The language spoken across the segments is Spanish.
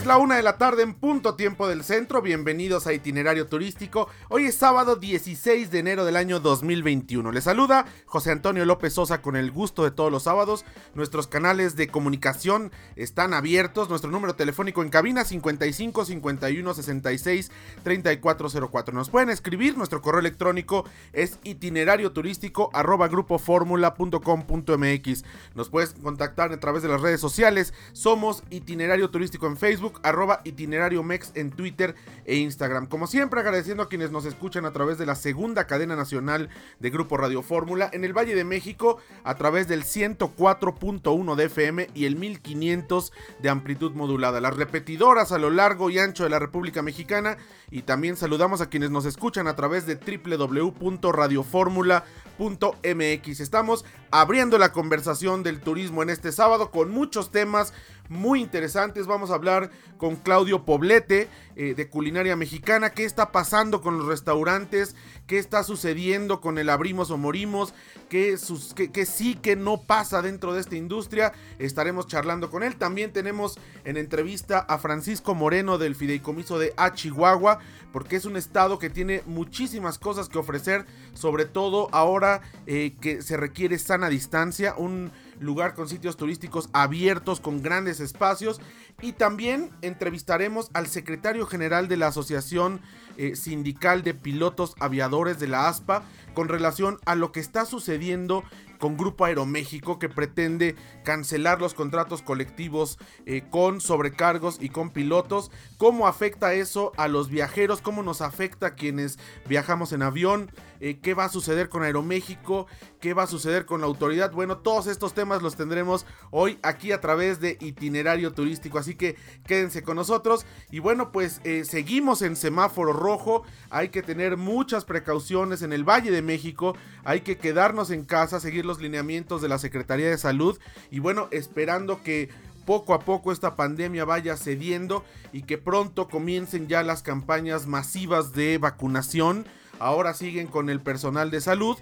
la una de la tarde en punto tiempo del centro. Bienvenidos a Itinerario Turístico. Hoy es sábado 16 de enero del año 2021. Les saluda José Antonio López Sosa con el gusto de todos los sábados. Nuestros canales de comunicación están abiertos. Nuestro número telefónico en cabina 55 51 66 3404. Nos pueden escribir. Nuestro correo electrónico es itinerario turístico arroba grupoformula.com.mx. Nos puedes contactar a través de las redes sociales. Somos Itinerario Turístico en Facebook arroba itinerario mex en Twitter e Instagram. Como siempre, agradeciendo a quienes nos escuchan a través de la segunda cadena nacional de Grupo Radio Fórmula en el Valle de México a través del 104.1 de FM y el 1500 de amplitud modulada. Las repetidoras a lo largo y ancho de la República Mexicana y también saludamos a quienes nos escuchan a través de www.radioformula.mx. Estamos abriendo la conversación del turismo en este sábado con muchos temas muy interesantes. Vamos a hablar con Claudio Poblete eh, de Culinaria Mexicana. ¿Qué está pasando con los restaurantes? ¿Qué está sucediendo con el abrimos o morimos? ¿Qué, sus, sí, que no pasa dentro de esta industria? Estaremos charlando con él. También tenemos en entrevista a Francisco Moreno del Fideicomiso de A Chihuahua, porque es un estado que tiene muchísimas cosas que ofrecer, sobre todo ahora eh, que se requiere sana distancia. Un lugar con sitios turísticos abiertos, con grandes espacios. Y también entrevistaremos al secretario general de la Asociación eh, Sindical de Pilotos Aviadores de la ASPA con relación a lo que está sucediendo con Grupo Aeroméxico que pretende cancelar los contratos colectivos eh, con sobrecargos y con pilotos. ¿Cómo afecta eso a los viajeros? ¿Cómo nos afecta a quienes viajamos en avión? Eh, ¿Qué va a suceder con Aeroméxico? ¿Qué va a suceder con la autoridad? Bueno, todos estos temas los tendremos hoy aquí a través de itinerario turístico. Así que quédense con nosotros. Y bueno, pues eh, seguimos en semáforo rojo. Hay que tener muchas precauciones en el Valle de México. Hay que quedarnos en casa, seguir lineamientos de la Secretaría de Salud y bueno, esperando que poco a poco esta pandemia vaya cediendo y que pronto comiencen ya las campañas masivas de vacunación. Ahora siguen con el personal de salud,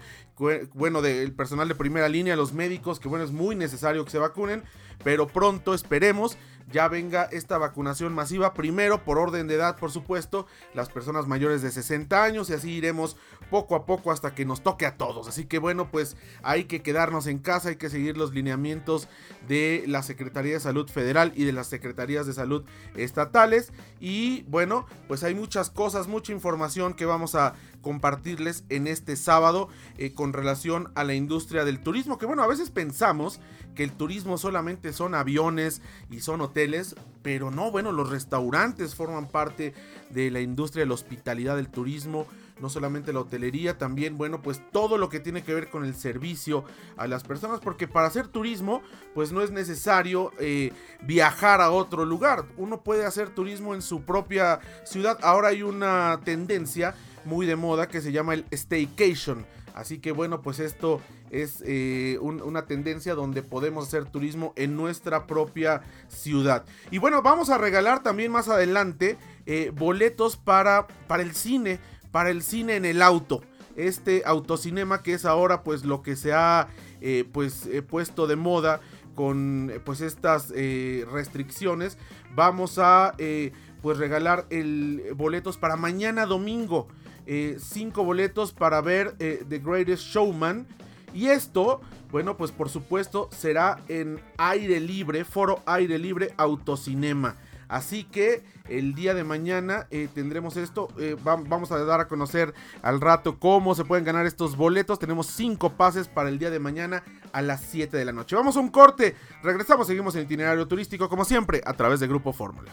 bueno, del personal de primera línea, los médicos, que bueno, es muy necesario que se vacunen, pero pronto esperemos ya venga esta vacunación masiva, primero por orden de edad, por supuesto, las personas mayores de 60 años y así iremos poco a poco hasta que nos toque a todos. Así que bueno, pues hay que quedarnos en casa, hay que seguir los lineamientos de la Secretaría de Salud Federal y de las Secretarías de Salud estatales. Y bueno, pues hay muchas cosas, mucha información que vamos a compartirles en este sábado eh, con relación a la industria del turismo, que bueno, a veces pensamos que el turismo solamente son aviones y son hoteles, pero no, bueno, los restaurantes forman parte de la industria de la hospitalidad del turismo, no solamente la hotelería, también, bueno, pues todo lo que tiene que ver con el servicio a las personas, porque para hacer turismo, pues no es necesario eh, viajar a otro lugar, uno puede hacer turismo en su propia ciudad, ahora hay una tendencia muy de moda que se llama el staycation, así que bueno, pues esto es eh, una tendencia donde podemos hacer turismo en nuestra propia ciudad. Y bueno, vamos a regalar también más adelante eh, boletos para, para el cine para el cine en el auto. Este autocinema que es ahora pues lo que se ha eh, pues puesto de moda con pues estas restricciones. Vamos a pues regalar el boletos para mañana domingo. Cinco boletos para ver The Greatest Showman. Y esto, bueno, pues por supuesto será en aire libre, foro aire libre autocinema. Así que el día de mañana eh, tendremos esto. Eh, vamos a dar a conocer al rato cómo se pueden ganar estos boletos. Tenemos cinco pases para el día de mañana a las 7 de la noche. Vamos a un corte. Regresamos, seguimos en itinerario turístico como siempre a través de Grupo Fórmula.